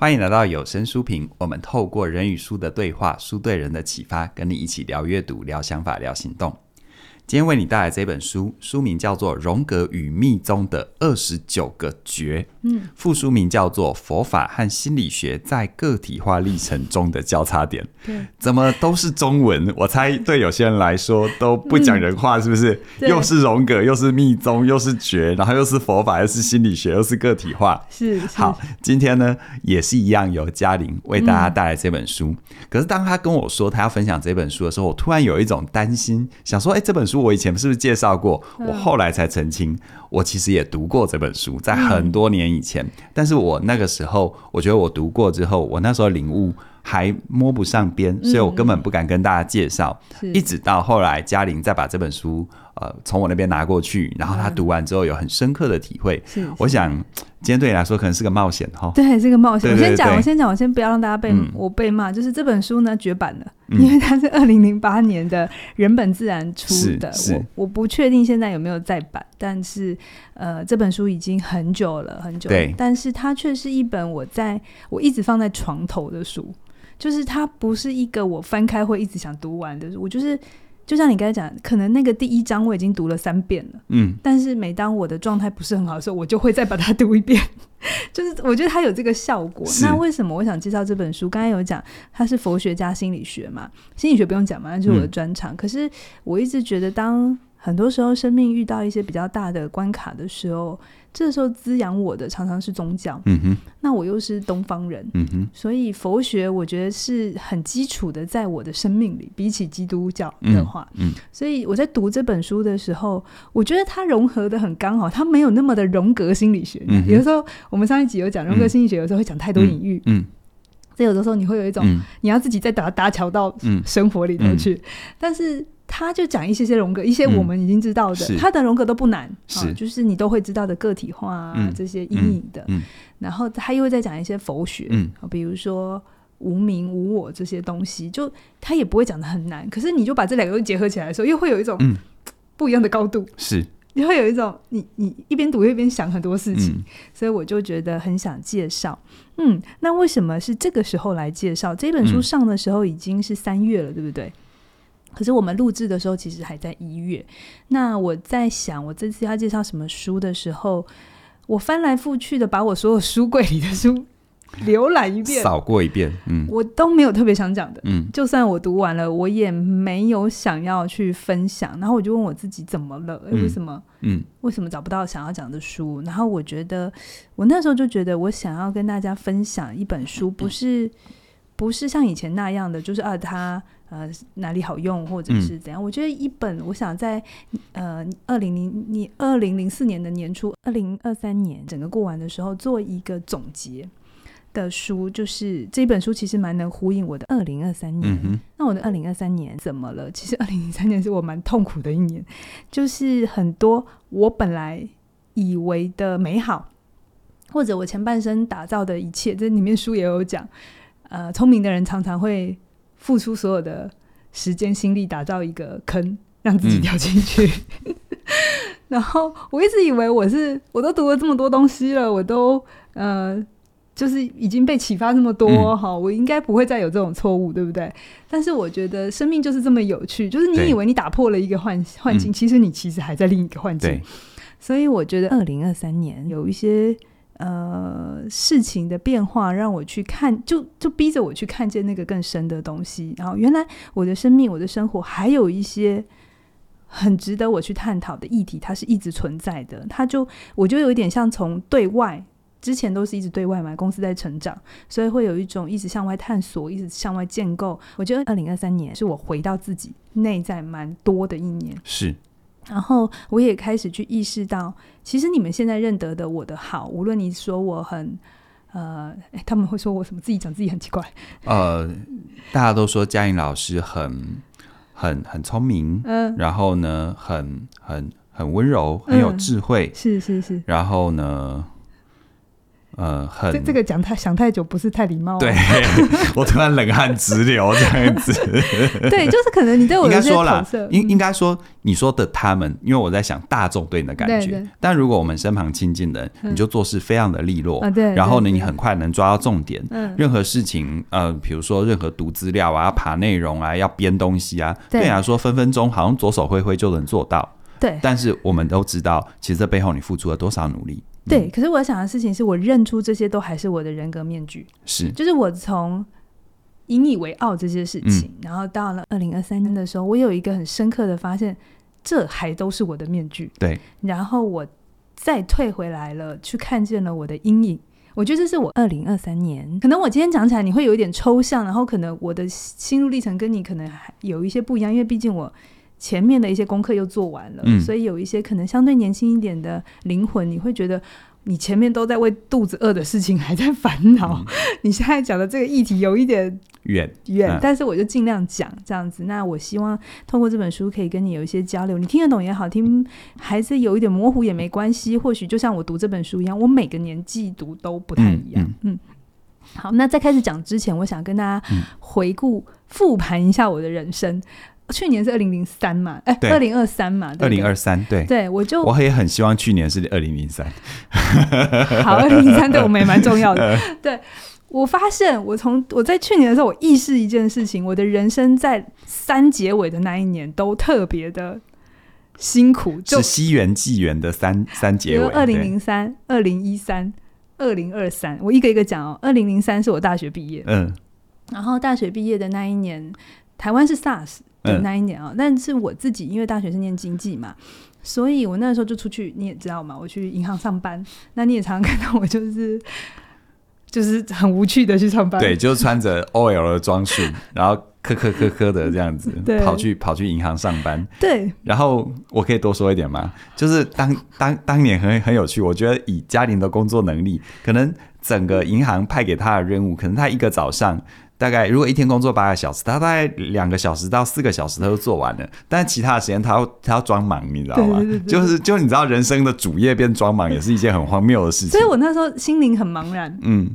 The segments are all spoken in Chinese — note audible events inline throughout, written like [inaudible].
欢迎来到有声书评，我们透过人与书的对话，书对人的启发，跟你一起聊阅读、聊想法、聊行动。今天为你带来这本书，书名叫做《荣格与密宗的二十九个诀》，嗯，副书名叫做《佛法和心理学在个体化历程中的交叉点》。对，怎么都是中文？我猜对有些人来说都不讲人话，是不是？嗯、又是荣格，又是密宗，又是诀，然后又是佛法，又是心理学，又是个体化。是，是好，今天呢也是一样，由嘉玲为大家带来这本书。嗯、可是当他跟我说他要分享这本书的时候，我突然有一种担心，想说，哎，这本书。我以前是不是介绍过？我后来才澄清，我其实也读过这本书，在很多年以前。但是我那个时候，我觉得我读过之后，我那时候领悟还摸不上边，所以我根本不敢跟大家介绍。一直到后来，嘉玲再把这本书呃从我那边拿过去，然后他读完之后有很深刻的体会。是我想。今天对你来说可能是个冒险哈，对，是个冒险。我先讲，我先讲，我先不要让大家被、嗯、我被骂。就是这本书呢绝版了，嗯、因为它是二零零八年的人本自然出的。我我不确定现在有没有再版，但是呃，这本书已经很久了，很久了。对，但是它却是一本我在我一直放在床头的书，就是它不是一个我翻开会一直想读完的书，我就是。就像你刚才讲，可能那个第一章我已经读了三遍了，嗯，但是每当我的状态不是很好的时候，我就会再把它读一遍，[laughs] 就是我觉得它有这个效果。那为什么我想介绍这本书？刚才有讲它是佛学加心理学嘛，心理学不用讲嘛，那就是我的专长。嗯，可是我一直觉得，当很多时候生命遇到一些比较大的关卡的时候，这时候滋养我的常常是宗教，嗯哼，那我又是东方人，嗯哼，所以佛学我觉得是很基础的，在我的生命里，比起基督教的话，嗯，嗯，所以我在读这本书的时候，我觉得它融合的很刚好，它没有那么的荣格心理学，嗯，有的时候我们上一集有讲荣格心理学，有时候会讲太多隐喻，嗯，所以有的时候你会有一种你要自己再把它搭桥到生活里头去，但是。他就讲一些些荣格，一些我们已经知道的，嗯、他的荣格都不难，是、啊、就是你都会知道的个体化啊，嗯、这些阴影的。然后他又会再讲一些佛学，嗯、比如说无名无我这些东西，就他也不会讲的很难。可是你就把这两个结合起来的时候，又会有一种不一样的高度，是，你会有一种你你一边读一边想很多事情，嗯、所以我就觉得很想介绍。嗯，那为什么是这个时候来介绍？这本书？上的时候已经是三月了，对不对？可是我们录制的时候，其实还在一月。那我在想，我这次要介绍什么书的时候，我翻来覆去的把我所有书柜里的书浏览一遍，扫过一遍，嗯，我都没有特别想讲的，嗯，就算我读完了，我也没有想要去分享。然后我就问我自己，怎么了？欸，为什么？嗯，为什么找不到想要讲的书？然后我觉得，我那时候就觉得，我想要跟大家分享一本书，不是不是像以前那样的，就是啊，它。呃，哪里好用，或者是怎样？嗯、我觉得一本，我想在呃二零零你二零零四年的年初，二零二三年整个过完的时候，做一个总结的书，就是这本书其实蛮能呼应我的二零二三年。嗯、那我的二零二三年怎么了？其实二零零三年是我蛮痛苦的一年，就是很多我本来以为的美好，或者我前半生打造的一切，这里面书也有讲。呃，聪明的人常常会。付出所有的时间心力打造一个坑，让自己掉进去。嗯、[laughs] 然后我一直以为我是，我都读了这么多东西了，我都呃，就是已经被启发这么多哈、嗯，我应该不会再有这种错误，对不对？但是我觉得生命就是这么有趣，就是你以为你打破了一个幻幻境，其实你其实还在另一个幻境。所以我觉得二零二三年有一些。呃，事情的变化让我去看，就就逼着我去看见那个更深的东西。然后，原来我的生命、我的生活还有一些很值得我去探讨的议题，它是一直存在的。它就我就有一点像从对外，之前都是一直对外嘛，公司在成长，所以会有一种一直向外探索、一直向外建构。我觉得二零二三年是我回到自己内在蛮多的一年。是。然后我也开始去意识到，其实你们现在认得的我的好，无论你说我很，呃，他们会说我什么，自己讲自己很奇怪。呃，大家都说嘉颖老师很很很聪明，嗯，然后呢，很很很温柔，很有智慧，嗯、是是是。然后呢，呃，很这这个讲太想太久不是太礼貌，啊。对，[laughs] 我突然冷汗直流这样子。[laughs] 对，就是可能你对我有些投射。应应该说你说的他们，因为我在想大众对你的感觉。但如果我们身旁亲近的人，你就做事非常的利落，嗯、对，然后呢，你很快能抓到重点。嗯。任何事情，呃，比如说任何读资料啊、爬内容啊、要编东西啊，对你来说分分钟好像左手挥挥就能做到。对。但是我们都知道，其实这背后你付出了多少努力。对，可是我想的事情是我认出这些都还是我的人格面具，是，就是我从引以为傲这些事情，嗯、然后到了二零二三年的时候，我有一个很深刻的发现，这还都是我的面具。对，然后我再退回来了，去看见了我的阴影。我觉得这是我二零二三年，可能我今天讲起来你会有一点抽象，然后可能我的心路历程跟你可能还有一些不一样，因为毕竟我。前面的一些功课又做完了，嗯、所以有一些可能相对年轻一点的灵魂，你会觉得你前面都在为肚子饿的事情还在烦恼。嗯、[laughs] 你现在讲的这个议题有一点远远，嗯、但是我就尽量讲这样子。那我希望通过这本书可以跟你有一些交流，你听得懂也好，听还是有一点模糊也没关系。或许就像我读这本书一样，我每个年纪读都不太一样。嗯，嗯，好，那在开始讲之前，我想跟大家回顾复盘一下我的人生。去年是二零零三嘛？哎，二零二三嘛？二零二三，对，对，我就我也很希望去年是二零零三。[laughs] 好，二零零三对我们也蛮重要的。[laughs] 对，我发现，我从我在去年的时候，我意识一件事情，我的人生在三结尾的那一年都特别的辛苦，就是西元纪元的三三结尾。二零零三、二零一三、二零二三，我一个一个讲哦。二零零三是我大学毕业，嗯，然后大学毕业的那一年，台湾是 SARS。对，那一点啊，嗯、但是我自己因为大学是念经济嘛，所以我那时候就出去，你也知道嘛，我去银行上班。那你也常常看到我就是 [laughs] 就是很无趣的去上班，对，就穿着 OL 的装束，[laughs] 然后磕磕磕磕的这样子 [laughs] 对跑去跑去银行上班。对，然后我可以多说一点吗？就是当当当年很很有趣，我觉得以嘉玲的工作能力，可能整个银行派给他的任务，可能他一个早上。大概如果一天工作八个小时，他大概两个小时到四个小时他就做完了，但其他的时间他要他要装忙，你知道吗？对对对对，就是就你知道人生的主业变装忙也是一件很荒谬的事情。所以我那时候心灵很茫然，嗯。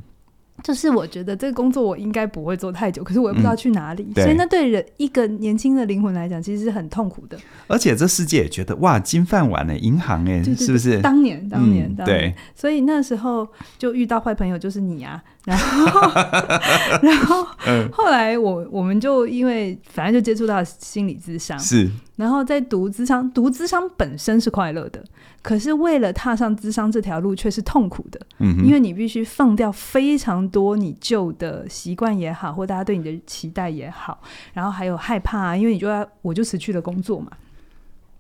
就是我觉得这个工作我应该不会做太久，可是我又不知道去哪里，嗯、所以那对人一个年轻的灵魂来讲，其实是很痛苦的。而且这世界也觉得哇，金饭碗呢，银行哎，是不是？当年，当年，嗯、当年，对。所以那时候就遇到坏朋友，就是你啊。然后，[laughs] 然后，后来我我们就因为反正就接触到心理咨商，是。然后在读智商，读智商本身是快乐的。可是为了踏上智商这条路，却是痛苦的，嗯，因为你必须放掉非常多你旧的习惯也好，或大家对你的期待也好，然后还有害怕啊，因为你就要我就辞去了工作嘛。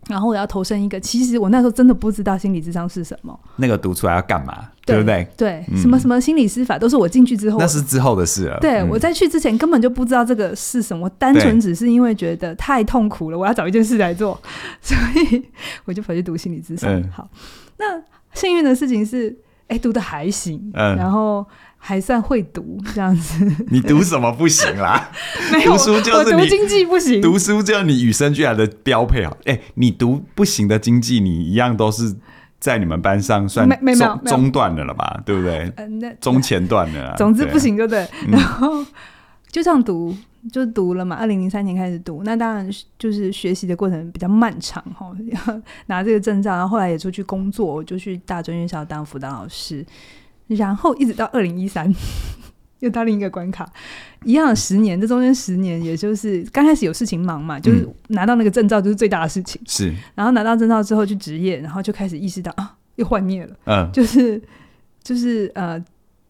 然后我要投身一个，其实我那时候真的不知道心理智商是什么。那个读出来要干嘛？对，对不对？对，嗯、什么什么心理师法都是我进去之后，那是之后的事了。对，嗯、我在去之前根本就不知道这个是什么，单纯只是因为觉得太痛苦了，我要找一件事来做，[laughs] 所以我就跑去读心理智商。嗯、好，那幸运的事情是，哎，读的还行，嗯，然后。还算会读这样子，[laughs] [laughs] 你读什么不行啦？没有，读书就是你读经济不行，读书就是你与生俱来的标配啊！哎，你读不行的经济，你一样都是在你们班上算中中段的了吧？对不对？中前段的啦。总之不行就对，然后就这样读，就读了嘛。二零零三年开始读，那当然就是学习的过程比较漫长哈，要 [laughs] 拿这个证照，然后后来也出去工作，我就去大专院校当辅导老师。然后一直到二零一三，又到另一个关卡，一样的十年，这中间十年，也就是刚开始有事情忙嘛，就是拿到那个证照就是最大的事情。是，然后拿到证照之后去执业，然后就开始意识到啊，又幻灭了。嗯，就是就是呃。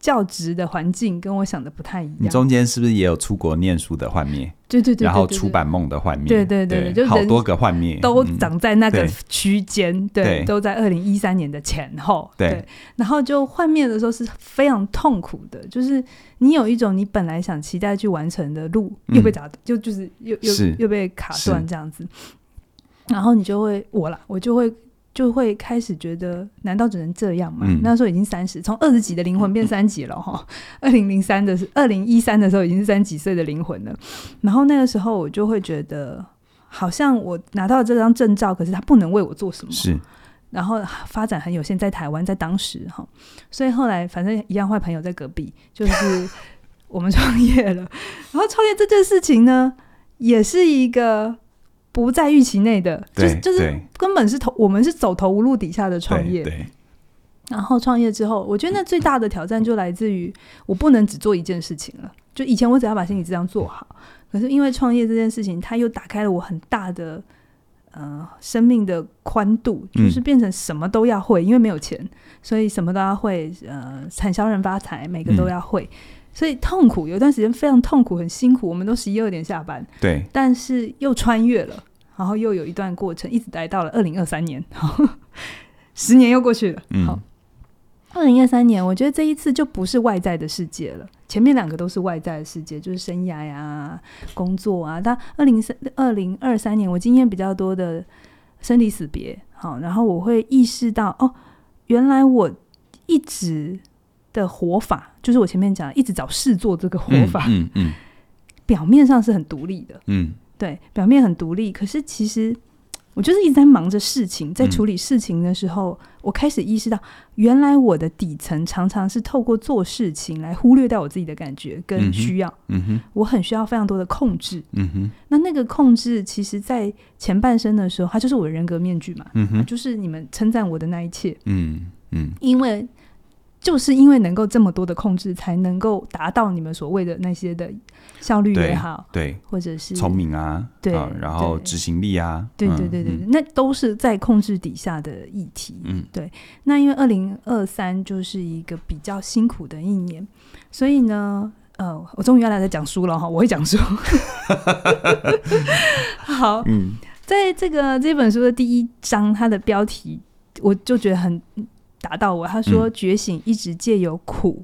教职的环境跟我想的不太一样。你中间是不是也有出国念书的幻灭？对对对，然后出版梦的幻灭。对对对，就好多个幻灭都长在那个区间，对，都在二零一三年的前后。对，然后就幻灭的时候是非常痛苦的，就是你有一种你本来想期待去完成的路又被打，就就是又又又被卡断这样子，然后你就会我啦，我就会。就会开始觉得，难道只能这样吗？嗯、那时候已经三十，从二十几的灵魂变三级了哈。二零零三的是二零一三的时候，已经是三十几岁的灵魂了。然后那个时候，我就会觉得，好像我拿到了这张证照，可是他不能为我做什么。是。然后发展很有限，在台湾，在当时哈，所以后来反正一样坏朋友在隔壁，就是 [laughs] 我们创业了。然后创业这件事情呢，也是一个不在预期内的，就是就是根本是投我们是走投无路底下的创业。对然后创业之后，我觉得那最大的挑战就来自于我不能只做一件事情了。就以前我只要把心理治疗做好，可是因为创业这件事情，它又打开了我很大的呃生命的宽度，就是变成什么都要会，因为没有钱，所以什么都要会。呃，产销人发财，每个都要会，所以痛苦，有一段时间非常痛苦，很辛苦。我们都十一二点下班，对，但是又穿越了，然后又有一段过程，一直待到了二零二三年，十年又过去了，好。二零二三年，我觉得这一次就不是外在的世界了。前面两个都是外在的世界，就是生涯呀、工作啊。但二零三二零二三年，我经验比较多的生离死别，好，然后我会意识到，哦，原来我一直的活法，就是我前面讲一直找事做这个活法，嗯嗯，嗯，表面上是很独立的，嗯，对，表面很独立，可是其实。我就是一直在忙着事情，在处理事情的时候，嗯，我开始意识到，原来我的底层常常是透过做事情来忽略掉我自己的感觉跟需要。嗯哼，我很需要非常多的控制。嗯哼，那那个控制，其实在前半生的时候，它就是我的人格面具嘛。嗯哼，就是你们称赞我的那一切。嗯嗯，因为。就是因为能够这么多的控制，才能够达到你们所谓的那些的效率也好，对，对或者是聪明啊，对，啊、然后执行力啊，对对对对，嗯、那都是在控制底下的议题。嗯，对。那因为二零二三就是一个比较辛苦的一年，所以呢，呃，我终于要来在讲书了哈，我会讲书。[laughs] 好，嗯，在这个这本书的第一章，它的标题我就觉得很。打到我，他说：“觉醒一直借由苦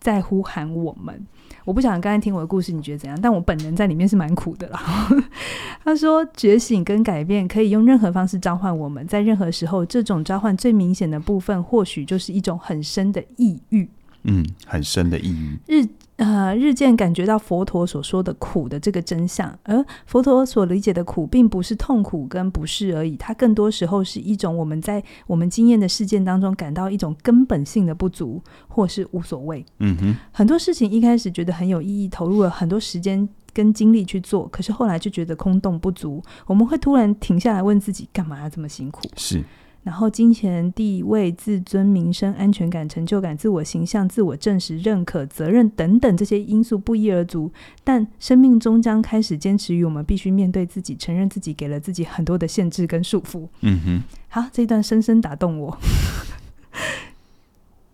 在呼喊我们。嗯”我不想刚才听我的故事，你觉得怎样？但我本人在里面是蛮苦的啦。[laughs] 他说：“觉醒跟改变可以用任何方式召唤我们，在任何时候，这种召唤最明显的部分，或许就是一种很深的抑郁。”嗯，很深的抑郁。日呃，日渐感觉到佛陀所说的苦的这个真相，而佛陀所理解的苦，并不是痛苦跟不适而已，它更多时候是一种我们在我们经验的事件当中感到一种根本性的不足，或是无所谓。嗯哼，很多事情一开始觉得很有意义，投入了很多时间跟精力去做，可是后来就觉得空洞不足，我们会突然停下来问自己，干嘛要这么辛苦？是。然后，金钱、地位、自尊、名声、安全感、成就感、自我形象、自我证实、认可、责任等等这些因素不一而足，但生命终将开始坚持于我们必须面对自己，承认自己给了自己很多的限制跟束缚。嗯哼，好，这一段深深打动我。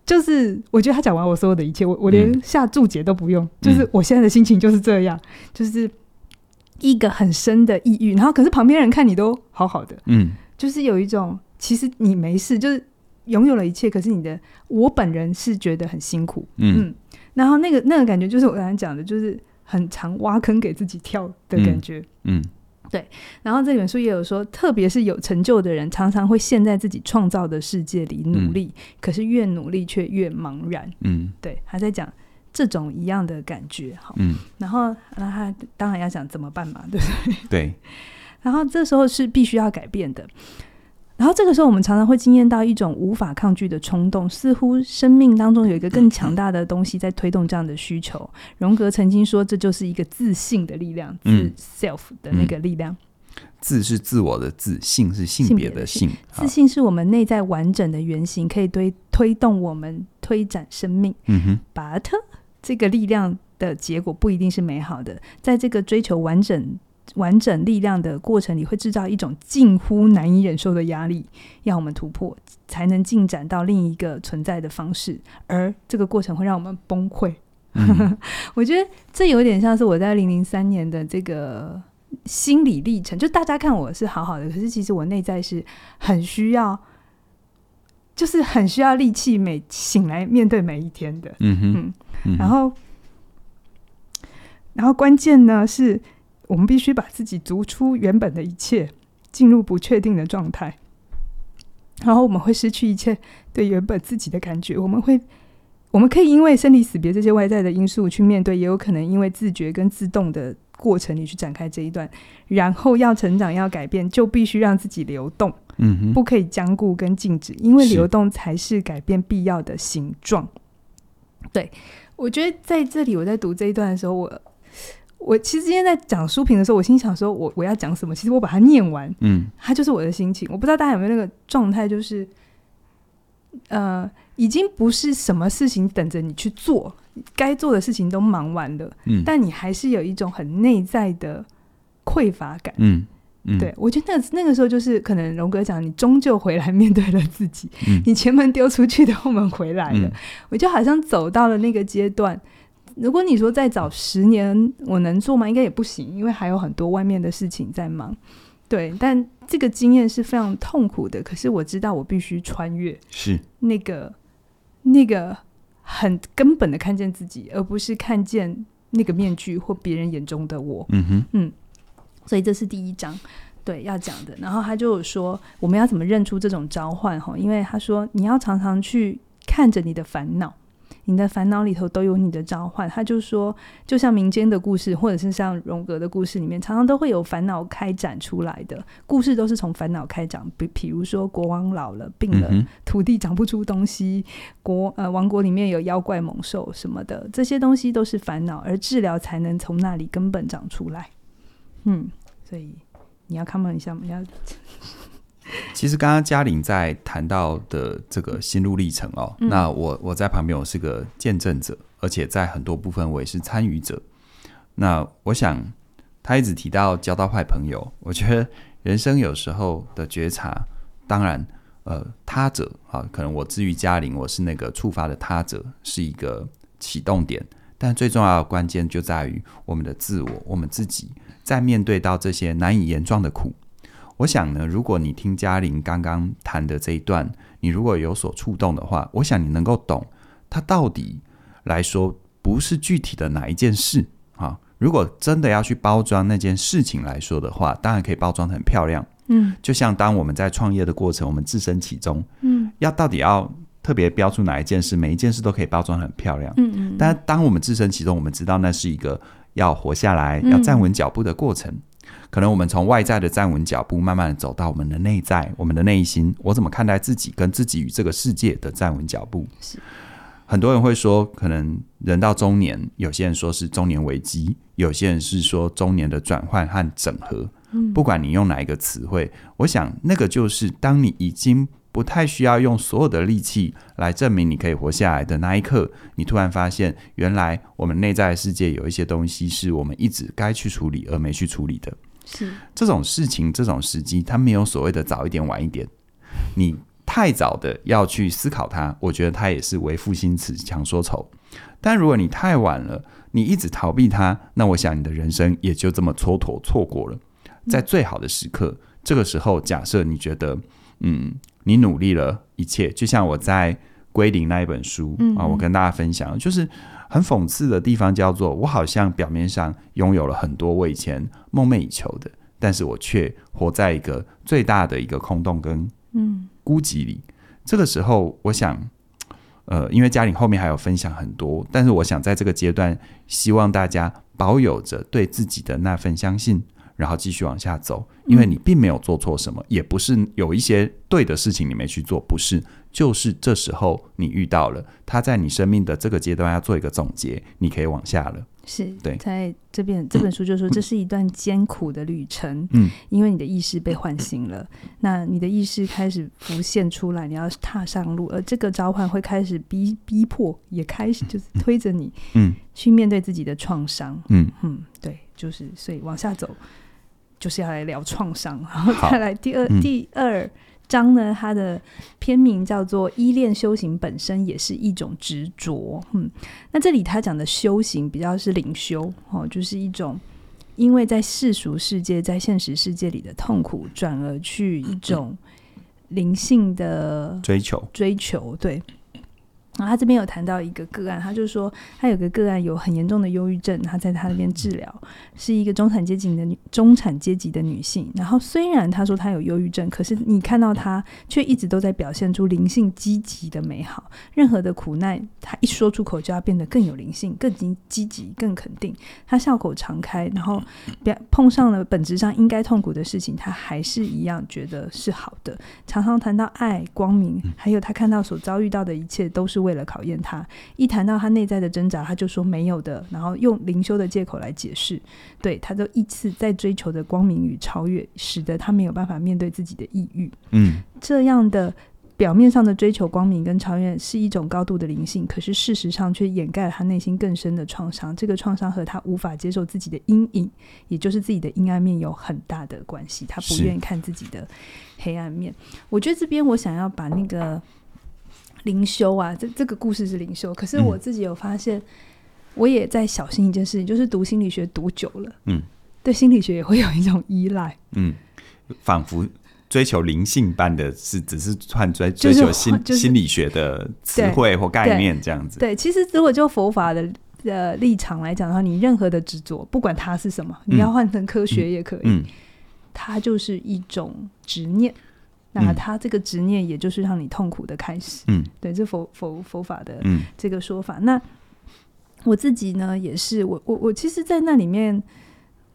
就是我觉得他讲完我所有的一切，我我连下注解都不用，嗯，就是我现在的心情就是这样，就是一个很深的抑郁。然后，可是旁边人看你都好好的，嗯，就是有一种。其实你没事，就是拥有了一切。可是你的，我本人是觉得很辛苦，嗯。嗯，然后那个那个感觉，就是我刚才讲的，就是很常挖坑给自己跳的感觉。嗯，嗯对。然后这本书也有说，特别是有成就的人，常常会陷在自己创造的世界里努力，嗯、可是越努力却越茫然。嗯，对，还在讲这种一样的感觉。好，嗯。然后，那他当然要讲怎么办嘛，对不对？对。[laughs] 然后这时候是必须要改变的。然后这个时候，我们常常会经验到一种无法抗拒的冲动，似乎生命当中有一个更强大的东西在推动这样的需求。荣格曾经说，这就是一个自信的力量，嗯、自 self 的那个力量。嗯、自是自我的自，性是性别的性。自信是我们内在完整的原型，可以推推动我们推展生命。嗯哼，but 这个力量的结果不一定是美好的，在这个追求完整。完整力量的过程里，会制造一种近乎难以忍受的压力，要我们突破，才能进展到另一个存在的方式。而这个过程会让我们崩溃。嗯、[laughs] 我觉得这有点像是我在二零零三年的这个心理历程。就大家看我是好好的，可是其实我内在是很需要，就是很需要力气，每醒来面对每一天的。嗯哼，嗯，然后，然后关键呢是。我们必须把自己逐出原本的一切，进入不确定的状态，然后我们会失去一切对原本自己的感觉。我们会，我们可以因为生离死别这些外在的因素去面对，也有可能因为自觉跟自动的过程里去展开这一段。然后要成长、要改变，就必须让自己流动。嗯，不可以僵固跟静止，因为流动才是改变必要的形状。对，我觉得在这里我在读这一段的时候，我我其实今天在讲书评的时候，我心想说我我要讲什么？其实我把它念完，嗯，它就是我的心情。我不知道大家有没有那个状态，就是呃，已经不是什么事情等着你去做，该做的事情都忙完了，嗯，但你还是有一种很内在的匮乏感，嗯。嗯、对，我觉得那那个时候就是可能荣哥讲，你终究回来面对了自己，嗯、你前门丢出去的后门回来了，嗯、我就好像走到了那个阶段。如果你说再早十年，我能做吗？应该也不行，因为还有很多外面的事情在忙。对，但这个经验是非常痛苦的。可是我知道我必须穿越，是那个那个很根本的看见自己，而不是看见那个面具或别人眼中的我。嗯哼，嗯。所以这是第一章，对，要讲的。然后他就说，我们要怎么认出这种召唤？哈，因为他说你要常常去看着你的烦恼，你的烦恼里头都有你的召唤。他就说，就像民间的故事，或者是像荣格的故事里面，常常都会有烦恼开展出来的故事，都是从烦恼开展。比比如说，国王老了，病了，嗯、土地长不出东西，国呃王国里面有妖怪猛兽什么的，这些东西都是烦恼，而治疗才能从那里根本长出来。嗯，所以你要 comment 一下吗？要。其实刚刚嘉玲在谈到的这个心路历程哦，嗯、那我我在旁边我是个见证者，而且在很多部分我也是参与者。那我想他一直提到交到坏朋友，我觉得人生有时候的觉察，当然呃他者啊，可能我至于嘉玲，我是那个触发的他者，是一个启动点。但最重要的关键就在于我们的自我，我们自己在面对到这些难以言状的苦。我想呢，如果你听嘉玲刚刚谈的这一段，你如果有所触动的话，我想你能够懂，它到底来说不是具体的哪一件事啊。如果真的要去包装那件事情来说的话，当然可以包装得很漂亮。嗯，就像当我们在创业的过程，我们置身其中，嗯，要到底要。特别标出哪一件事，每一件事都可以包装很漂亮。嗯嗯。但当我们置身其中，我们知道那是一个要活下来、要站稳脚步的过程。嗯、可能我们从外在的站稳脚步，慢慢的走到我们的内在、我们的内心。我怎么看待自己，跟自己与这个世界的站稳脚步？是。很多人会说，可能人到中年，有些人说是中年危机，有些人是说中年的转换和整合。嗯。不管你用哪一个词汇，我想那个就是当你已经。不太需要用所有的力气来证明你可以活下来的那一刻，你突然发现，原来我们内在的世界有一些东西是我们一直该去处理而没去处理的。是这种事情，这种时机，它没有所谓的早一点晚一点。你太早的要去思考它，我觉得它也是为赋新词强说愁。但如果你太晚了，你一直逃避它，那我想你的人生也就这么蹉跎错过了。在最好的时刻，这个时候，假设你觉得，嗯。你努力了一切，就像我在归零那一本书、嗯、啊，我跟大家分享，就是很讽刺的地方，叫做我好像表面上拥有了很多我以前梦寐以求的，但是我却活在一个最大的一个空洞跟嗯孤寂里。嗯、这个时候，我想，呃，因为嘉玲后面还有分享很多，但是我想在这个阶段，希望大家保有着对自己的那份相信。然后继续往下走，因为你并没有做错什么，嗯、也不是有一些对的事情你没去做，不是，就是这时候你遇到了他，在你生命的这个阶段要做一个总结，你可以往下了。是对，在这边这本书就说这是一段艰苦的旅程，嗯，因为你的意识被唤醒了，嗯、那你的意识开始浮现出来，你要踏上路，而这个召唤会开始逼逼迫，也开始就是推着你，嗯，去面对自己的创伤，嗯。嗯，对，就是所以往下走。就是要来聊创伤，[laughs] 然后再来第二、嗯、第二章呢，它的篇名叫做“依恋修行本身也是一种执着”。嗯，那这里他讲的修行比较是灵修哦，就是一种因为在世俗世界、在现实世界里的痛苦，转而去一种灵性的追求追求。对，然后他这边有谈到一个个案，他就说他有个个案有很严重的忧郁症，他在他那边治疗，是一个中产阶级的女中产阶级的女性。然后虽然他说他有忧郁症，可是你看到他却一直都在表现出灵性积极的美好。任何的苦难，他一说出口就要变得更有灵性、更积积极、更肯定。他笑口常开，然后表碰上了本质上应该痛苦的事情，他还是一样觉得是好的。常常谈到爱、光明，还有他看到所遭遇到的一切都是为。为了考验他，一谈到他内在的挣扎，他就说没有的，然后用灵修的借口来解释。对，他都一次在追求的光明与超越，使得他没有办法面对自己的抑郁。嗯，这样的表面上的追求光明跟超越是一种高度的灵性，可是事实上却掩盖了他内心更深的创伤。这个创伤和他无法接受自己的阴影，也就是自己的阴暗面有很大的关系。他不愿意看自己的黑暗面。我觉得这边我想要把那个。灵修啊，这这个故事是灵修，可是我自己有发现，我也在小心一件事情，就是读心理学读久了，嗯，对心理学也会有一种依赖，嗯，仿佛追求灵性般的是，只是换追追求心、就是就是、心理学的词汇或概念这样子。对，对，其实如果就佛法的呃立场来讲的话，你任何的执着，不管它是什么，你要换成科学也可以，嗯嗯、它就是一种执念。那他这个执念，也就是让你痛苦的开始。嗯，对，这佛佛佛法的这个说法。嗯、那我自己呢，也是我我我，其实，在那里面，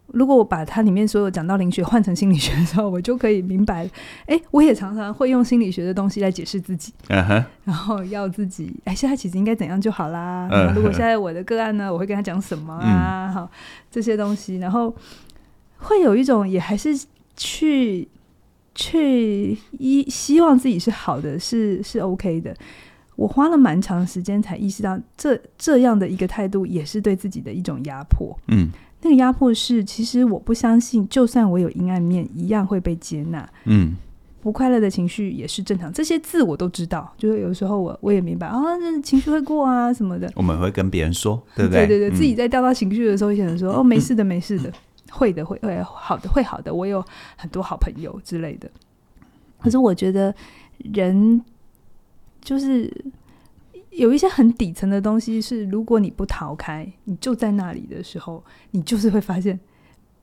如果我把它里面所有讲到灵学换成心理学的时候，我就可以明白。哎，我也常常会用心理学的东西来解释自己。然后要自己，哎，现在其实应该怎样就好啦。嗯。如果 [laughs] 现在我的个案呢，我会跟他讲什么啊？好，这些东西，然后会有一种，也还是去。去一希望自己是好的，是是 OK 的。我花了蛮长时间才意识到这，这这样的一个态度也是对自己的一种压迫。嗯，那个压迫是，其实我不相信，就算我有阴暗面，一样会被接纳。嗯，不快乐的情绪也是正常，这些字我都知道。就是有时候我我也明白啊，这情绪会过啊什么的。我们会跟别人说，对不对？对对对，自己在掉到情绪的时候，会想说、嗯、哦，没事的，没事的。会的，会会好的，会好的。我有很多好朋友之类的。可是我觉得人就是有一些很底层的东西，是如果你不逃开，你就在那里的时候，你就是会发现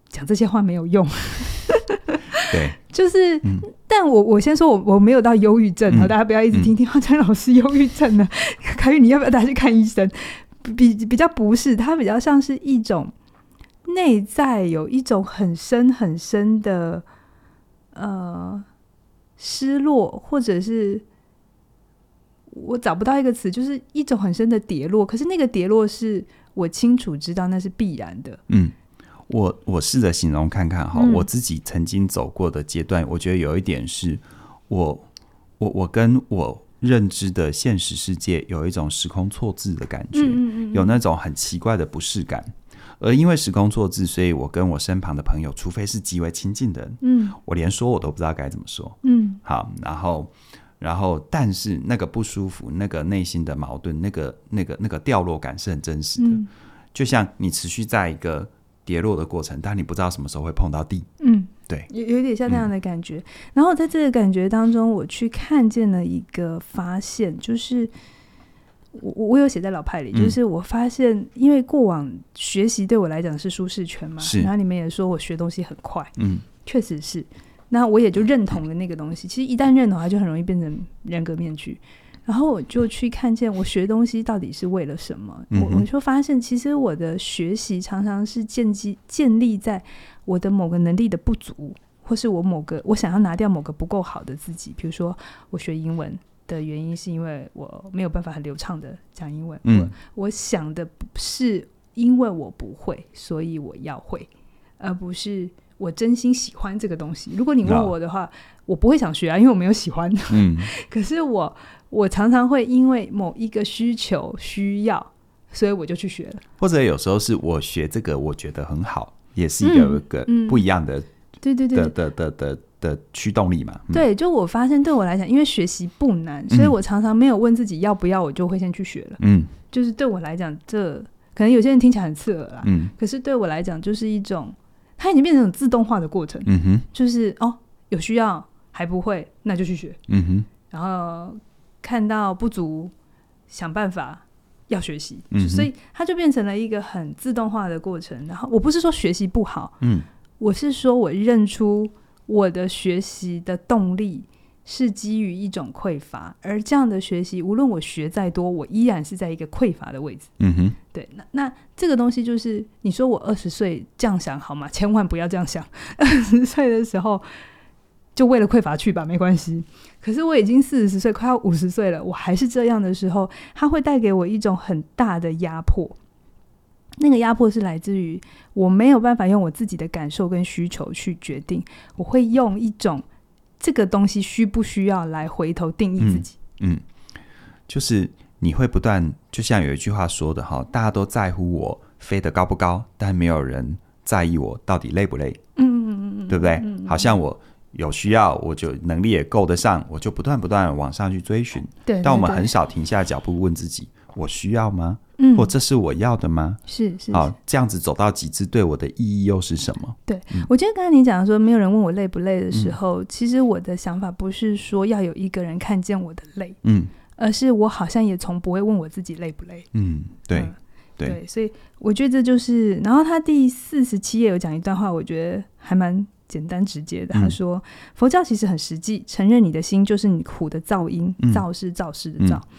讲这些话没有用。[laughs] 对，就是，嗯、但我我先说我我没有到忧郁症啊，嗯、大家不要一直听听张老师忧郁症呢。[laughs] 凯宇，你要不要带他去看医生？比比较不是，它比较像是一种。内在有一种很深很深的呃失落，或者是我找不到一个词，就是一种很深的跌落。可是那个跌落是我清楚知道那是必然的。嗯，我我试着形容看看哈，嗯、我自己曾经走过的阶段，我觉得有一点是我我我跟我认知的现实世界有一种时空错置的感觉，嗯嗯嗯，有那种很奇怪的不适感。而因为时空错置，所以我跟我身旁的朋友，除非是极为亲近的人，嗯，我连说我都不知道该怎么说，嗯，好，然后，然后，但是那个不舒服，那个内心的矛盾，那个、那个、那个掉落感是很真实的，嗯，就像你持续在一个跌落的过程，但你不知道什么时候会碰到地，嗯，对，有有点像那样的感觉。嗯，然后在这个感觉当中，我去看见了一个发现，就是。我我有写在老派里，就是我发现，因为过往学习对我来讲是舒适圈嘛，是然后你们也说我学东西很快，嗯，确实是，那我也就认同了那个东西。其实一旦认同，它就很容易变成人格面具。然后我就去看见我学东西到底是为了什么，嗯、我我就发现，其实我的学习常常是建基建立在我的某个能力的不足，或是我某个我想要拿掉某个不够好的自己，比如说我学英文。的原因是因为我没有办法很流畅的讲英文。嗯，我，我想的不是因为我不会，所以我要会，而不是我真心喜欢这个东西。如果你问我的话，哦、我不会想学啊，因为我没有喜欢。嗯，[laughs] 可是我我常常会因为某一个需求需要，所以我就去学了。或者有时候是我学这个，我觉得很好，也是有一个不一样的、对对对的的的的。的驱动力嘛，嗯、对，就我发现对我来讲，因为学习不难，所以我常常没有问自己要不要，我就会先去学了。嗯，就是对我来讲，这可能有些人听起来很刺耳啦，嗯，可是对我来讲，就是一种它已经变成一种自动化的过程。嗯哼，就是哦，有需要还不会，那就去学。嗯哼，然后看到不足，想办法要学习，嗯、所以它就变成了一个很自动化的过程。然后我不是说学习不好，嗯，我是说我认出我的学习的动力是基于一种匮乏，而这样的学习，无论我学再多，我依然是在一个匮乏的位置。嗯哼，对，那那这个东西就是你说我二十岁这样想好吗？千万不要这样想，[laughs] 二十岁的时候。就为了匮乏去吧，没关系。可是我已经四十岁，快要五十岁了，我还是这样的时候，它会带给我一种很大的压迫。那个压迫是来自于我没有办法用我自己的感受跟需求去决定，我会用一种这个东西需不需要来回头定义自己。嗯，嗯，就是你会不断，就像有一句话说的哈，大家都在乎我飞得高不高，但没有人在意我到底累不累。嗯嗯嗯嗯，对不对？嗯，好像我。有需要，我就能力也够得上，我就不断不断往上去追寻。对，对，对，但我们很少停下脚步问自己：我需要吗？嗯，或这是我要的吗？是是。好，这样子走到极致，对我的意义又是什么？对，嗯、我觉得刚才你讲说没有人问我累不累的时候，嗯、其实我的想法不是说要有一个人看见我的累，嗯，而是我好像也从不会问我自己累不累。嗯，对、嗯、对，所以我觉得这就是。然后他第四十七页有讲一段话，我觉得还蛮。简单直接的，他说：“嗯、佛教其实很实际，承认你的心就是你苦的噪音，嗯、造是造事的造，嗯、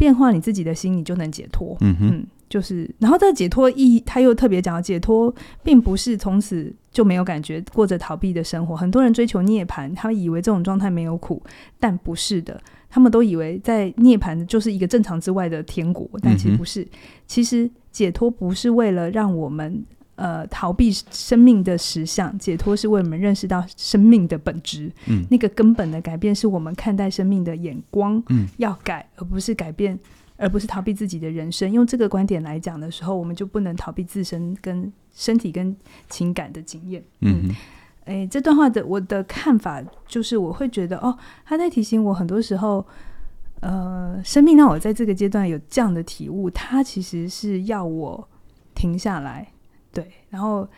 变化你自己的心，你就能解脱。嗯哼嗯，就是，然后这个解脱意义，他又特别讲，解脱并不是从此就没有感觉，过着逃避的生活。很多人追求涅槃，他以为这种状态没有苦，但不是的，他们都以为在涅槃就是一个正常之外的天国，但其实不是。嗯、其实解脱不是为了让我们。”呃，逃避生命的实相，解脱是为我们认识到生命的本质。嗯，那个根本的改变是我们看待生命的眼光，嗯，要改，而不是改变，而不是逃避自己的人生。用这个观点来讲的时候，我们就不能逃避自身跟身体跟情感的经验。嗯，嗯，诶，这段话的我的看法就是，我会觉得哦，他在提醒我，很多时候，呃，生命让我在这个阶段有这样的体悟，他其实是要我停下来。对，然后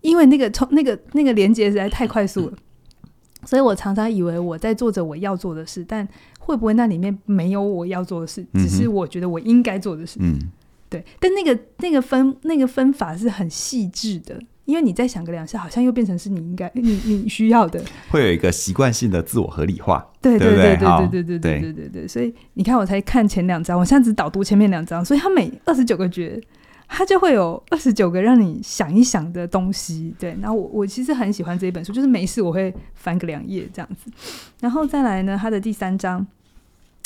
因为那个从那个那个连接实在太快速了，所以我常常以为我在做着我要做的事，但会不会那里面没有我要做的事，只是我觉得我应该做的事。嗯，对。但那个那个分那个分法是很细致的，因为你再想个两下，好像又变成是你应该你你需要的，[laughs] 会有一个习惯性的自我合理化。对对对对对对对对对对。所以你看，我才看前两章，我现在只导读前面两章，所以他每二十九个诀。它就会有二十九个让你想一想的东西，对。然后我我其实很喜欢这一本书，就是没事我会翻个两页这样子。然后再来呢，它的第三章。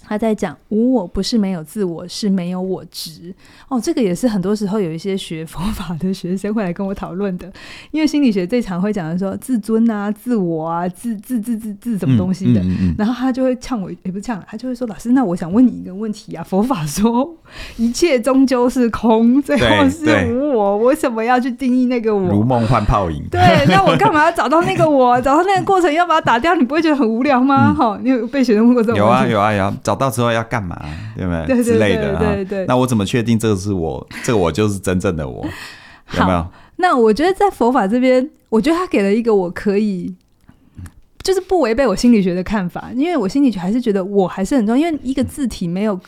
他在讲无我，不是没有自我，是没有我执。哦，这个也是很多时候有一些学佛法的学生会来跟我讨论的。因为心理学最常会讲的说自尊啊、自我啊、自自自自自什么东西的。嗯嗯嗯、然后他就会呛我，也不是呛，他就会说：“老师，那我想问你一个问题啊。佛法说一切终究是空，最后是无我，我为什么要去定义那个我？如梦幻泡影。对，[laughs] 那我干嘛要找到那个我？找到那个过程要把它打掉，你不会觉得很无聊吗？哈、嗯，你有被学生问过这种问题？有啊，有啊，有啊。找到之后要干嘛？[laughs] 对不对？对对对对之类的对对对。那我怎么确定这个是我？这个我就是真正的我？[laughs] 有没有？那我觉得在佛法这边，我觉得他给了一个我可以，就是不违背我心理学的看法。因为我心理学还是觉得我还是很重要。因为一个字体没有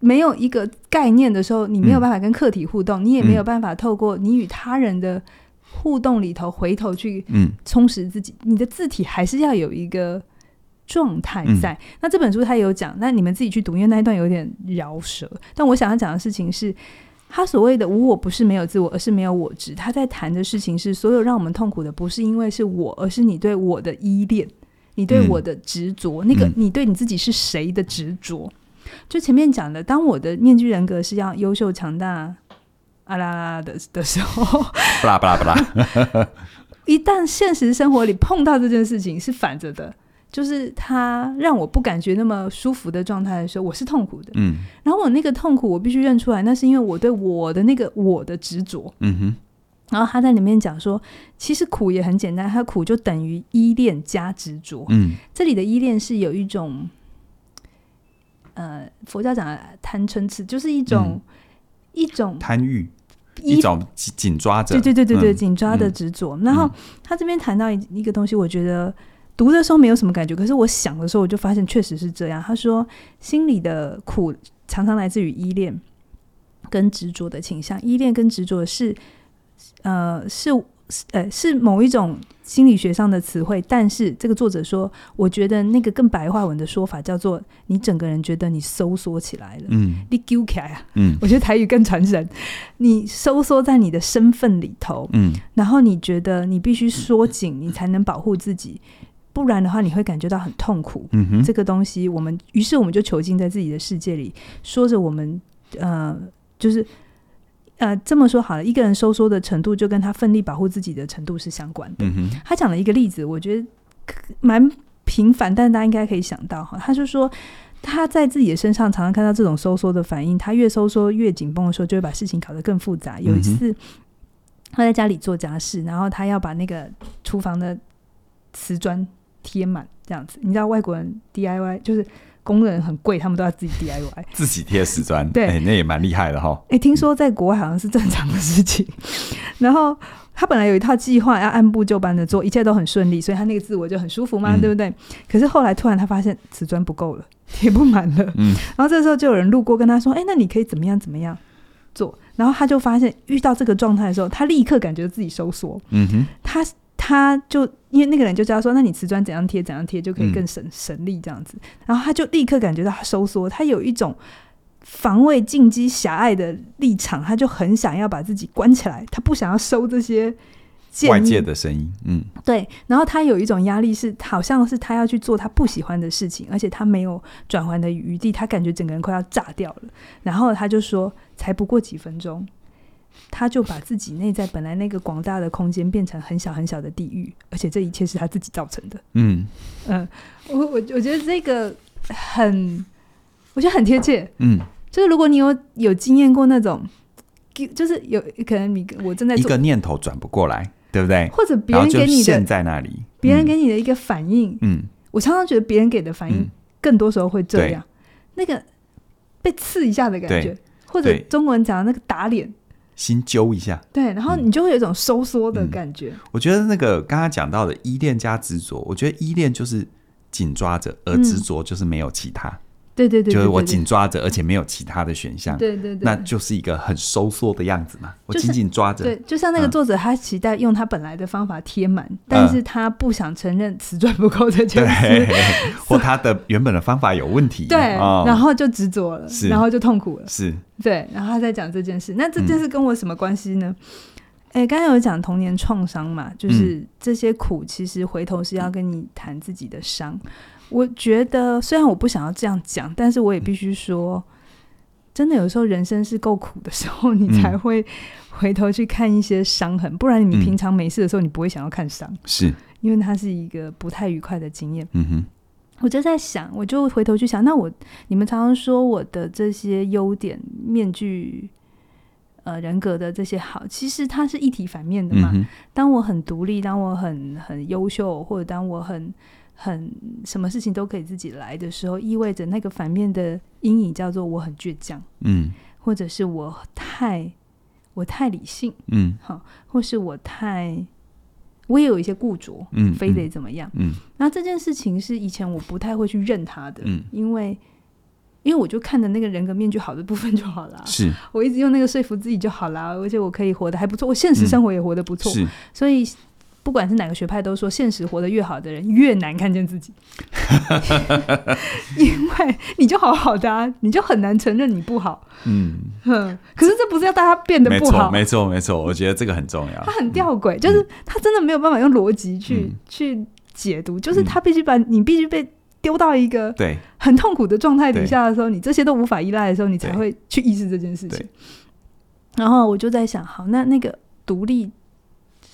没有一个概念的时候，你没有办法跟客体互动，嗯、你也没有办法透过你与他人的互动里头回头去充实自己。嗯、你的字体还是要有一个。状态在、嗯、那这本书他有讲，那你们自己去读，因为那一段有点饶舌。但我想要讲的事情是，他所谓的无我不是没有自我，而是没有我执。他在谈的事情是，所有让我们痛苦的不是因为是我，而是你对我的依恋，你对我的执着，嗯、那个你对你自己是谁的执着。嗯、就前面讲的，当我的面具人格是要优秀、强大、啊啦啦的的时候，[laughs] 不啦不啦不啦，[laughs] 一旦现实生活里碰到这件事情，是反着的。就是他让我不感觉那么舒服的状态的时候，我是痛苦的。嗯，然后我那个痛苦，我必须认出来，那是因为我对我的那个我的执着。嗯哼。然后他在里面讲说，其实苦也很简单，他苦就等于依恋加执着。嗯，这里的依恋是有一种，呃，佛教讲的贪嗔痴，就是一种、嗯、一种贪欲，一种紧抓着，对对对对对，嗯、紧抓的执着。然后他这边谈到一一个东西，我觉得。读的时候没有什么感觉，可是我想的时候，我就发现确实是这样。他说，心里的苦常常来自于依恋跟执着的倾向。依恋跟执着是，呃，是。呃，是某一种心理学上的词汇，但是这个作者说，我觉得那个更白话文的说法叫做，你整个人觉得你收缩起来了，嗯，你揪起来啊，嗯，我觉得台语更传神，你收缩在你的身份里头，嗯，然后你觉得你必须缩紧，你才能保护自己，不然的话你会感觉到很痛苦，嗯哼，这个东西我们，于是我们就囚禁在自己的世界里，说着我们，呃，就是。呃，这么说好了，一个人收缩的程度就跟他奋力保护自己的程度是相关的。嗯哼。他讲了一个例子，我觉得蛮平凡，但是大家应该可以想到哈。他就说他在自己的身上常常看到这种收缩的反应，他越收缩越紧绷的时候，就会把事情搞得更复杂。有一次他在家里做家事，然后他要把那个厨房的瓷砖贴满，这样子。你知道外国人 DIY 就是。工人很贵，他们都要自己 DIY，[laughs] 自己贴瓷砖，对、欸，那也蛮厉害的哈。哎、欸，听说在国外好像是正常的事情。[laughs] 然后他本来有一套计划，要按部就班的做，一切都很顺利，所以他那个自我就很舒服嘛，嗯、对不对？可是后来突然他发现瓷砖不够了，[laughs] 贴不满了。嗯，然后这时候就有人路过跟他说：“哎、欸，那你可以怎么样怎么样做？”然后他就发现遇到这个状态的时候，他立刻感觉自己收缩。嗯哼，他。他就因为那个人就知道说：“那你瓷砖怎样贴怎样贴就可以更省、嗯、省力这样子。”然后他就立刻感觉到他收缩，他有一种防卫进击狭隘的立场，他就很想要把自己关起来，他不想要收这些外界的声音。嗯，对。然后他有一种压力，是好像是他要去做他不喜欢的事情，而且他没有转圜的余地，他感觉整个人快要炸掉了。然后他就说：“才不过几分钟。”他就把自己内在本来那个广大的空间变成很小很小的地狱，而且这一切是他自己造成的。嗯嗯，我我我觉得这个很，我觉得很贴切。嗯，就是如果你有有经验过那种，就是有可能你我正在做一个念头转不过来，对不对？或者别人给你的陷在那里，别人给你的一个反应，嗯，我常常觉得别人给的反应更多时候会这样，那个被刺一下的感觉，或者中文讲的那个打脸。心揪一下，对，然后你就会有一种收缩的感觉。嗯，我觉得那个刚刚讲到的依恋加执着，我觉得依恋就是紧抓着，而执着就是没有其他。嗯对对对，就是我紧抓着，而且没有其他的选项。对对对，那就是一个很收缩的样子嘛。我紧紧抓着。对，就像那个作者，他期待用他本来的方法贴满，但是他不想承认瓷砖不够这件事，[laughs] 或他的原本的方法有问题。对，然后就执着了，然后就痛苦了。是，对，然后他在讲这件事。那这件事跟我什么关系呢？哎，刚刚有讲童年创伤嘛，就是这些苦，其实回头是要跟你谈自己的伤。我觉得，虽然我不想要这样讲，但是我也必须说，真的有时候人生是够苦的时候，你才会回头去看一些伤痕，不然你平常没事的时候，你不会想要看伤，是。因为它是一个不太愉快的经验。嗯哼，我就在想，我就回头去想，那我你们常常说我的这些优点面具，呃，人格的这些好，其实它是一体反面的嘛。当我很独立，当我很很优秀，或者当我很很什么事情都可以自己来的时候，意味着那个反面的阴影叫做我很倔强，嗯，或者是我太我太理性，嗯，好，或是我太我也有一些固着，嗯，非得怎么样，嗯，那这件事情是以前我不太会去认他的，嗯，因为因为我就看着那个人格面具好的部分就好了，是。我一直用那个说服自己就好了，而且我可以活得还不错，我现实生活也活得不错，是，所以。不管是哪个学派，都说现实活得越好的人越难看见自己，[laughs] 因为你就好好的啊，你就很难承认你不好。嗯，可是这不是要大家变得不好？没错，没错，我觉得这个很重要。他很吊诡，就是他真的没有办法用逻辑去去解读，就是他必须把你必须被丢到一个对很痛苦的状态底下的时候，你这些都无法依赖的时候，你才会去意识这件事情。然后我就在想，好，那那个独立。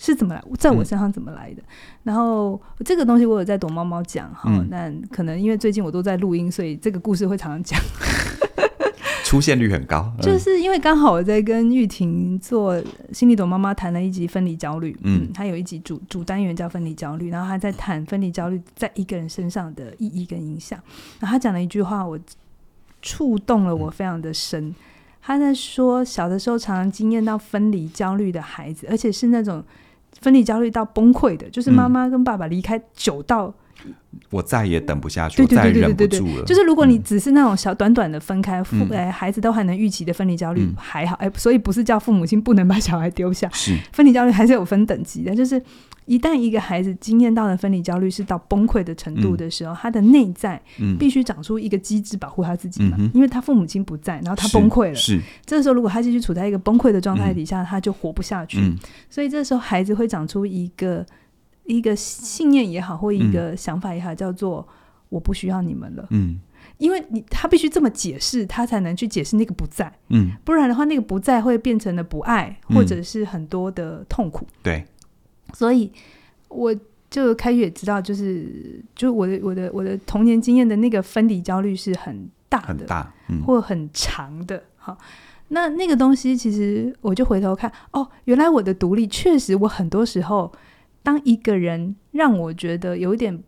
是怎么来，在我身上怎么来的？嗯、然后这个东西我有在躲猫猫讲哈，那、嗯、可能因为最近我都在录音，所以这个故事会常常讲，[laughs] 出现率很高。嗯、就是因为刚好我在跟玉婷做心理躲妈妈谈了一集分离焦虑，嗯，他有一集主主单元叫分离焦虑，然后她在谈分离焦虑在一个人身上的意义跟影响。然后她讲了一句话，我触动了我非常的深。嗯、他在说，小的时候常常经验到分离焦虑的孩子，而且是那种。分离焦虑到崩溃的，就是妈妈跟爸爸离开久到我再也等不下去，对对对对对对，对，对，就是如果你只是那种小短短的分开，父、嗯、哎孩子都还能预期的分离焦虑、嗯、还好，哎，所以不是叫父母亲不能把小孩丢下，是。分离焦虑还是有分等级的，就是一旦一个孩子经验到了分离焦虑是到崩溃的程度的时候，嗯、他的内在必须长出一个机制保护他自己嘛、嗯，因为他父母亲不在，然后他崩溃了，是，是。这个时候如果他继续处在一个崩溃的状态底下、嗯，他就活不下去、嗯，所以这时候孩子会长出一个。一个信念也好，或一个想法也好，嗯、叫做我不需要你们了。嗯，因为你他必须这么解释，他才能去解释那个不在。嗯，不然的话，那个不在会变成了不爱，或者是很多的痛苦。嗯、对，所以我就开始也知道，就是就我的我的我的童年经验的那个分离焦虑是很大的，很大，嗯、或很长的。好，那那个东西其实我就回头看，哦，原来我的独立确实，我很多时候。当一个人让我觉得有点，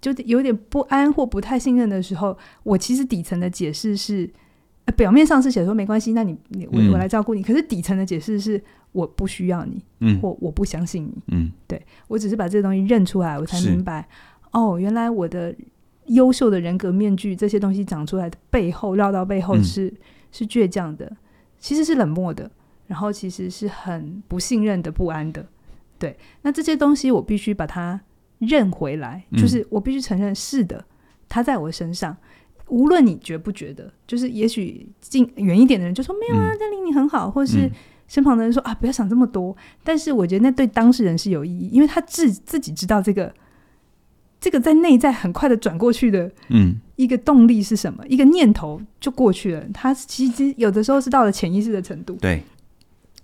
就有点不安或不太信任的时候，我其实底层的解释是，呃，表面上是写说没关系，那你你我我来照顾你，嗯。可是底层的解释是我不需要你，嗯，或我不相信你，嗯，对，我只是把这个东西认出来，我才明白，哦，原来我的优秀的人格面具这些东西长出来的背后，绕到背后是，嗯，是倔强的，其实是冷漠的，然后其实是很不信任的、不安的。对，那这些东西我必须把它认回来，嗯、就是我必须承认，是的，它在我身上，无论你觉不觉得，就是也许近远一点的人就说没有啊，这里你很好，或是身旁的人说、嗯、啊，不要想这么多。但是我觉得那对当事人是有意义，因为他自自己知道这个这个在内在很快的转过去的，嗯，一个动力是什么、嗯，一个念头就过去了。他其实有的时候是到了潜意识的程度，对，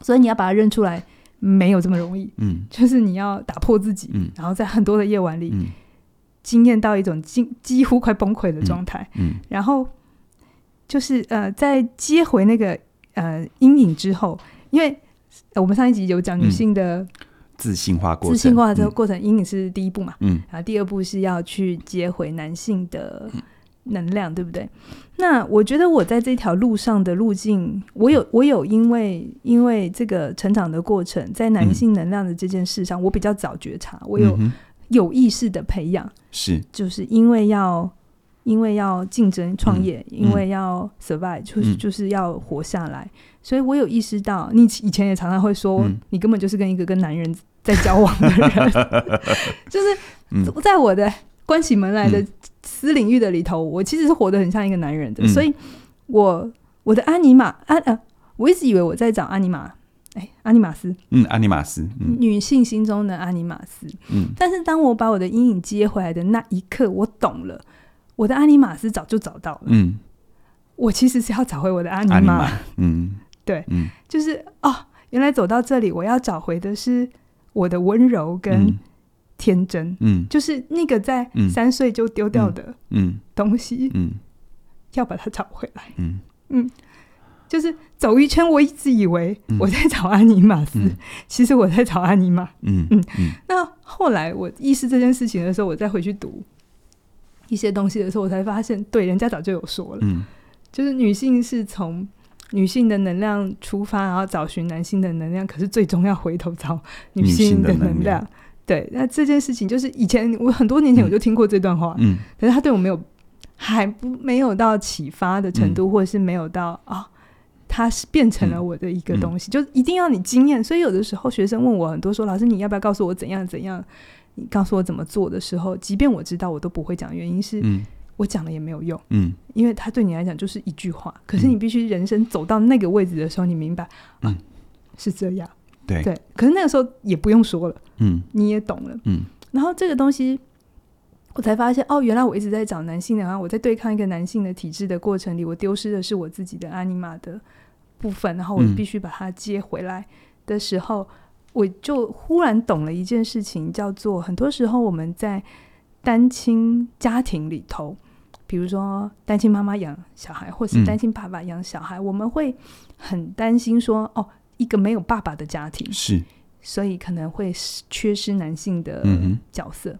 所以你要把它认出来。没有这么容易，嗯，就是你要打破自己，嗯，然后在很多的夜晚里，嗯，经验到一种几几乎快崩溃的状态，嗯，嗯，然后就是呃，在接回那个呃阴影之后，因为我们上一集有讲女性的自信化过程，自信化这个过程，阴影是第一步嘛，嗯，然后第二步是要去接回男性的。嗯。能量对不对？那我觉得我在这条路上的路径，我有我有因为因为这个成长的过程，在男性能量的这件事上，嗯、我比较早觉察，我有有意识的培养，是。就是因为要因为要竞争创业，嗯、因为要 survive，就是、嗯、就是要活下来，所以我有意识到，你以前也常常会说，嗯、你根本就是跟一个跟男人在交往的人，[laughs] 就是在我的。关起门来的私领域的里头，嗯、我其实是活得很像一个男人的，嗯、所以我我的阿尼玛阿呃，我一直以为我在找阿尼玛，哎，阿尼玛斯，嗯，阿尼玛斯，嗯，女性心中的阿尼玛斯，嗯，但是当我把我的阴影接回来的那一刻，我懂了，我的阿尼玛斯早就找到了，嗯，我其实是要找回我的阿尼玛，嗯，对，嗯，就是哦，原来走到这里，我要找回的是我的温柔跟、嗯。天真，嗯，就是那个在三岁就丢掉的，嗯，东西，嗯，要把它找回来，嗯。嗯，就是走一圈，我一直以为我在找阿尼玛斯，嗯，其实我在找阿尼玛，嗯嗯。嗯。那后来我意识这件事情的时候，我再回去读一些东西的时候，我才发现，对，人家早就有说了，嗯，就是女性是从女性的能量出发，然后找寻男性的能量，可是最终要回头找女性的能量。对，那这件事情就是以前我很多年前我就听过这段话，嗯，可是他对我没有还不没有到启发的程度，嗯、或者是没有到啊，他是变成了我的一个东西，嗯、就一定要你经验。所以有的时候学生问我很多说，老师你要不要告诉我怎样怎样？你告诉我怎么做的时候，即便我知道，我都不会讲，原因是我讲了也没有用，嗯，因为它对你来讲就是一句话，可是你必须人生走到那个位置的时候，你明白，嗯，啊、是这样。对，对，可是那个时候也不用说了，嗯，你也懂了，嗯，然后这个东西，我才发现，哦，原来我一直在找男性的，然后我在对抗一个男性的体质的过程里，我丢失的是我自己的阿尼玛的部分，然后我必须把它接回来的时候，嗯，我就忽然懂了一件事情，叫做很多时候我们在单亲家庭里头，比如说单亲妈妈养小孩，或是单亲爸爸养小孩，嗯，我们会很担心说，哦。一个没有爸爸的家庭是，所以可能会缺失男性的角色。嗯、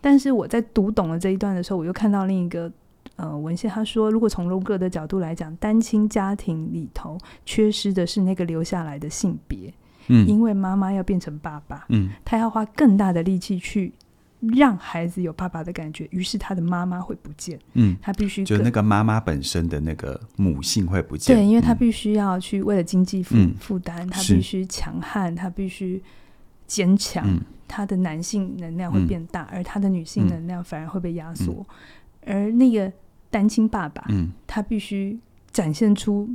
但是我在读懂了这一段的时候，我又看到另一个呃文献，他说，如果从荣格的角度来讲，单亲家庭里头缺失的是那个留下来的性别，嗯，因为妈妈要变成爸爸，嗯，他要花更大的力气去让孩子有爸爸的感觉，于是他的妈妈会不见。嗯，他必须就那个妈妈本身的那个母性会不见。对，因为他必须要去为了经济负负担，嗯、他必须强悍，他必须坚强。嗯、他的男性能量会变大，嗯、而他的女性能量反而会被压缩。嗯、而那个单亲爸爸，嗯，他必须展现出，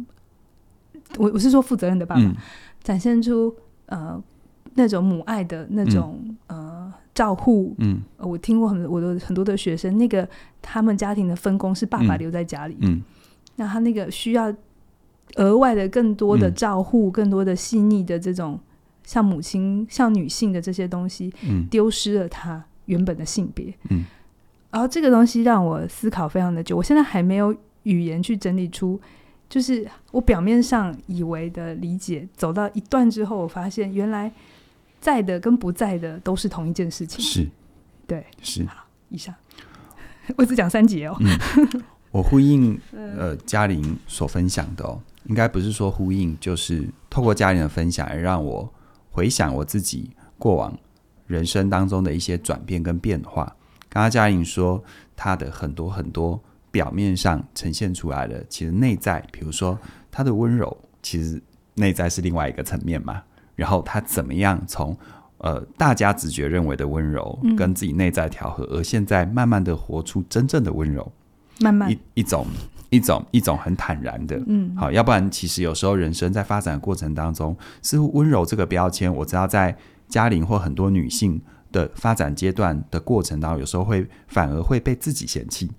我我是说负责任的爸爸，嗯、展现出呃那种母爱的那种、嗯、呃。照护，嗯，我听过很多我的很多的学生，那个他们家庭的分工是爸爸留在家里，嗯，嗯，那他那个需要额外的更多的照护，嗯、更多的细腻的这种像母亲、像女性的这些东西，嗯，丢失了她原本的性别，嗯，然后这个东西让我思考非常的久，我现在还没有语言去整理出，就是我表面上以为的理解，走到一段之后，我发现原来。在的跟不在的都是同一件事情，是，对，是。好，以上。[laughs] 我只讲三节哦。嗯、[laughs] 我呼应呃嘉玲所分享的哦，应该不是说呼应，就是透过嘉玲的分享，而让我回想我自己过往人生当中的一些转变跟变化。刚刚嘉颖说，她的很多很多表面上呈现出来的，其实内在，比如说她的温柔，其实内在是另外一个层面嘛。然后他怎么样从呃大家直觉认为的温柔，跟自己内在调和，嗯、而现在慢慢的活出真正的温柔，慢慢一一种一种一种很坦然的，嗯，好，要不然其实有时候人生在发展的过程当中，似乎温柔这个标签，我知道在嘉玲或很多女性的发展阶段的过程当中，有时候会反而会被自己嫌弃。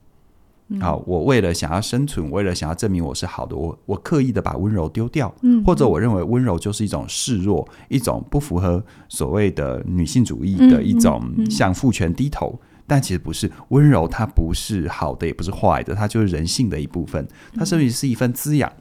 好，我为了想要生存，为了想要证明我是好的，我我刻意的把温柔丢掉，嗯，或者我认为温柔就是一种示弱，一种不符合所谓的女性主义的一种向父权低头，但其实不是，温柔它不是好的，也不是坏的，它就是人性的一部分，它甚至是一份滋养。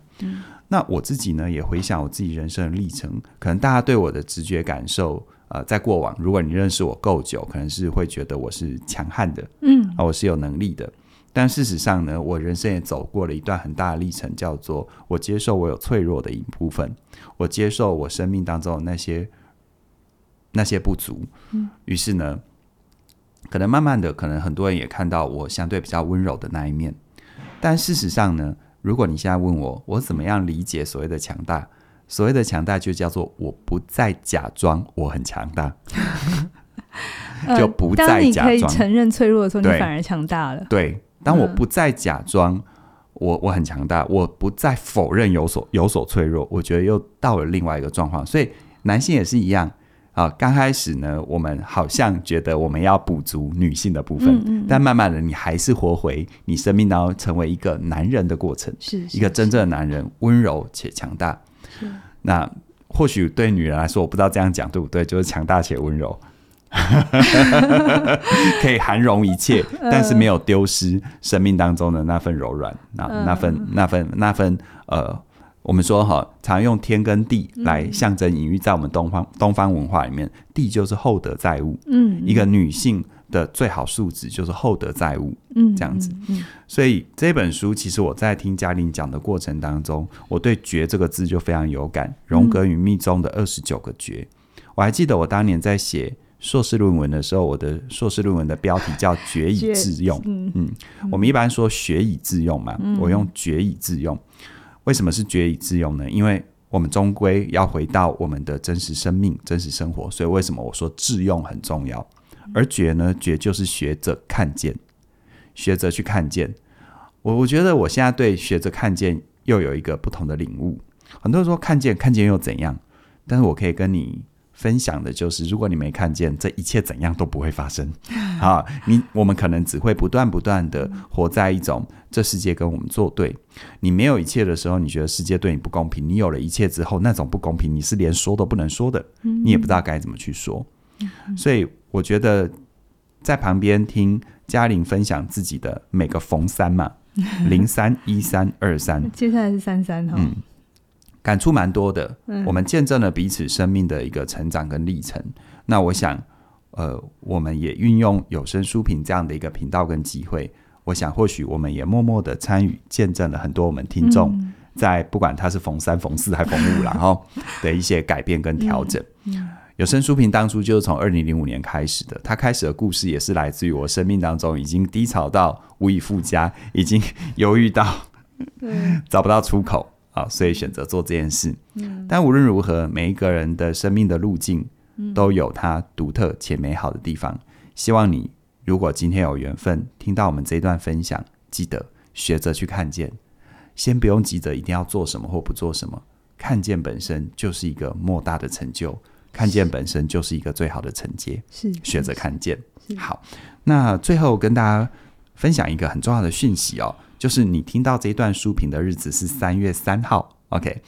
那我自己呢，也回想我自己人生的历程，可能大家对我的直觉感受，呃，在过往，如果你认识我够久，可能是会觉得我是强悍的，嗯，啊，我是有能力的。但事实上呢，我人生也走过了一段很大的历程，叫做我接受我有脆弱的一部分，我接受我生命当中的那些那些不足。嗯，于是呢，可能慢慢的，可能很多人也看到我相对比较温柔的那一面。但事实上呢，如果你现在问我，我怎么样理解所谓的强大？所谓的强大就叫做我不再假装我很强大。[laughs] 就不再假装，当你可以承认脆弱的时候，你反而强大了。对。当我不再假装我我很强大，我不再否认有所有所脆弱，我觉得又到了另外一个状况。所以男性也是一样啊。刚开始呢，我们好像觉得我们要补足女性的部分，嗯嗯，但慢慢的，你还是活回你生命当中成为一个男人的过程，是，是一个真正的男人，温柔且强大。那或许对女人来说，我不知道这样讲对不对，就是强大且温柔。[laughs] 可以涵容一切，但是没有丢失生命当中的那份柔软，那那份那份那份呃，我们说哈，常用天跟地来象征隐喻，在我们东方东方文化里面，地就是厚德载物，嗯，一个女性的最好素质就是厚德载物，嗯，这样子。所以这本书其实我在听嘉玲讲的过程当中，我对“觉”这个字就非常有感。荣格与密宗的二十九个觉，我还记得我当年在写。硕士论文的时候，我的硕士论文的标题叫“决以致用”。嗯嗯，我们一般说“学以致用”嘛，嗯、我用“决以致用”。为什么是“决以致用”呢？因为我们终归要回到我们的真实生命、真实生活，所以为什么我说致用很重要？而“觉”呢？“觉”就是学着看见，学着去看见。我我觉得我现在对学着看见又有一个不同的领悟。很多人说看见看见又怎样？但是我可以跟你。分享的就是，如果你没看见，这一切怎样都不会发生。[laughs] 好，你我们可能只会不断不断的活在一种这世界跟我们作对。你没有一切的时候，你觉得世界对你不公平；你有了一切之后，那种不公平，你是连说都不能说的，你也不知道该怎么去说。所以，我觉得在旁边听嘉玲分享自己的每个逢三嘛，[laughs] 零三一三二三，接下来是三三哈。嗯感触蛮多的，我们见证了彼此生命的一个成长跟历程。嗯、那我想，呃，我们也运用有声书评这样的一个频道跟机会，我想或许我们也默默的参与，见证了很多我们听众在不管他是逢三、逢四还逢五，[laughs] 然后的一些改变跟调整。有声书评当初就是从二零零五年开始的，它开始的故事也是来自于我生命当中已经低潮到无以复加，已经 [laughs] 犹豫到 [laughs] 找不到出口啊，所以选择做这件事。嗯，但无论如何，每一个人的生命的路径都有它独特且美好的地方。希望你如果今天有缘分听到我们这一段分享，记得学着去看见，先不用急着一定要做什么或不做什么，看见本身就是一个莫大的成就。看见本身就是一个最好的承接，是学着看见。好，那最后跟大家分享一个很重要的讯息哦，就是你听到这一段书评的日子是三月三号，OK？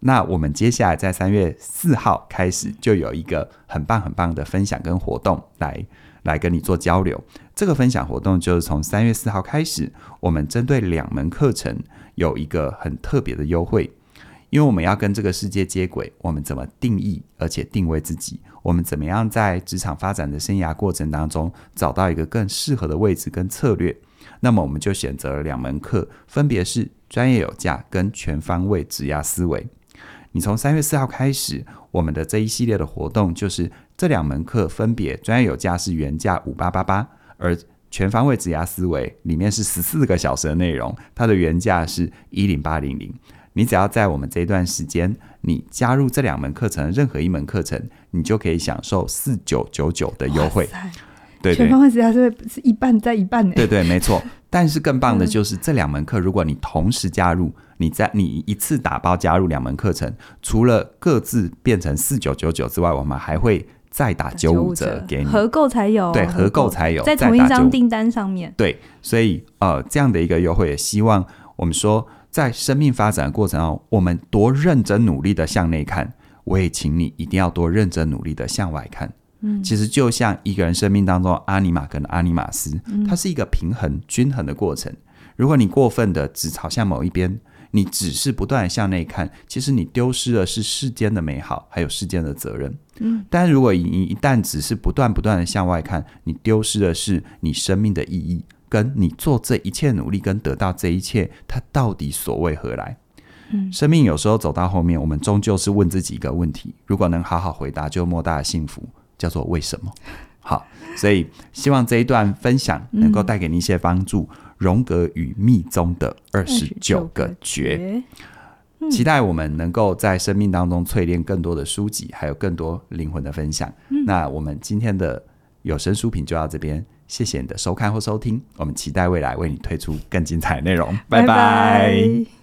那我们接下来在三月四号开始就有一个很棒很棒的分享跟活动来来跟你做交流。这个分享活动就是从三月四号开始，我们针对两门课程有一个很特别的优惠。因为我们要跟这个世界接轨，我们怎么定义而且定位自己？我们怎么样在职场发展的生涯过程当中找到一个更适合的位置跟策略？那么我们就选择了两门课，分别是专业有价跟全方位职涯思维。你从三月四号开始，我们的这一系列的活动就是这两门课分别专业有价是原价五八八八，而全方位职涯思维里面是十四个小时的内容，它的原价是一零八零零。你只要在我们这一段时间，你加入这两门课程任何一门课程，你就可以享受四九九九的优惠。对，对，全方位职涯是是一半再一半呢？对对，没错。[laughs] 但是更棒的就是这两门课，如果你同时加入，你在你一次打包加入两门课程，除了各自变成四九九九之外，我们还会再打九五折给你，合购才有。对，合购才有，在同一张订单上面。对，所以呃，这样的一个优惠，也希望我们说。在生命发展的过程中，我们多认真努力的向内看，我也请你一定要多认真努力的向外看。嗯，其实就像一个人生命当中，阿尼玛跟阿尼玛斯，它是一个平衡均衡的过程。如果你过分的只朝向某一边，你只是不断向内看，其实你丢失的是世间的美好，还有世间的责任。嗯，但如果你一旦只是不断不断的向外看，你丢失的是你生命的意义。跟你做这一切努力，跟得到这一切，它到底所为何来？嗯，生命有时候走到后面，我们终究是问自己一个问题：如果能好好回答，就莫大的幸福，叫做为什么？好，所以希望这一段分享能够带给你一些帮助。荣格与密宗的二十九个诀，期待我们能够在生命当中淬炼更多的书籍，还有更多灵魂的分享。那我们今天的有声书评就到这边。谢谢你的收看或收听，我们期待未来为你推出更精彩的内容。拜拜。拜拜。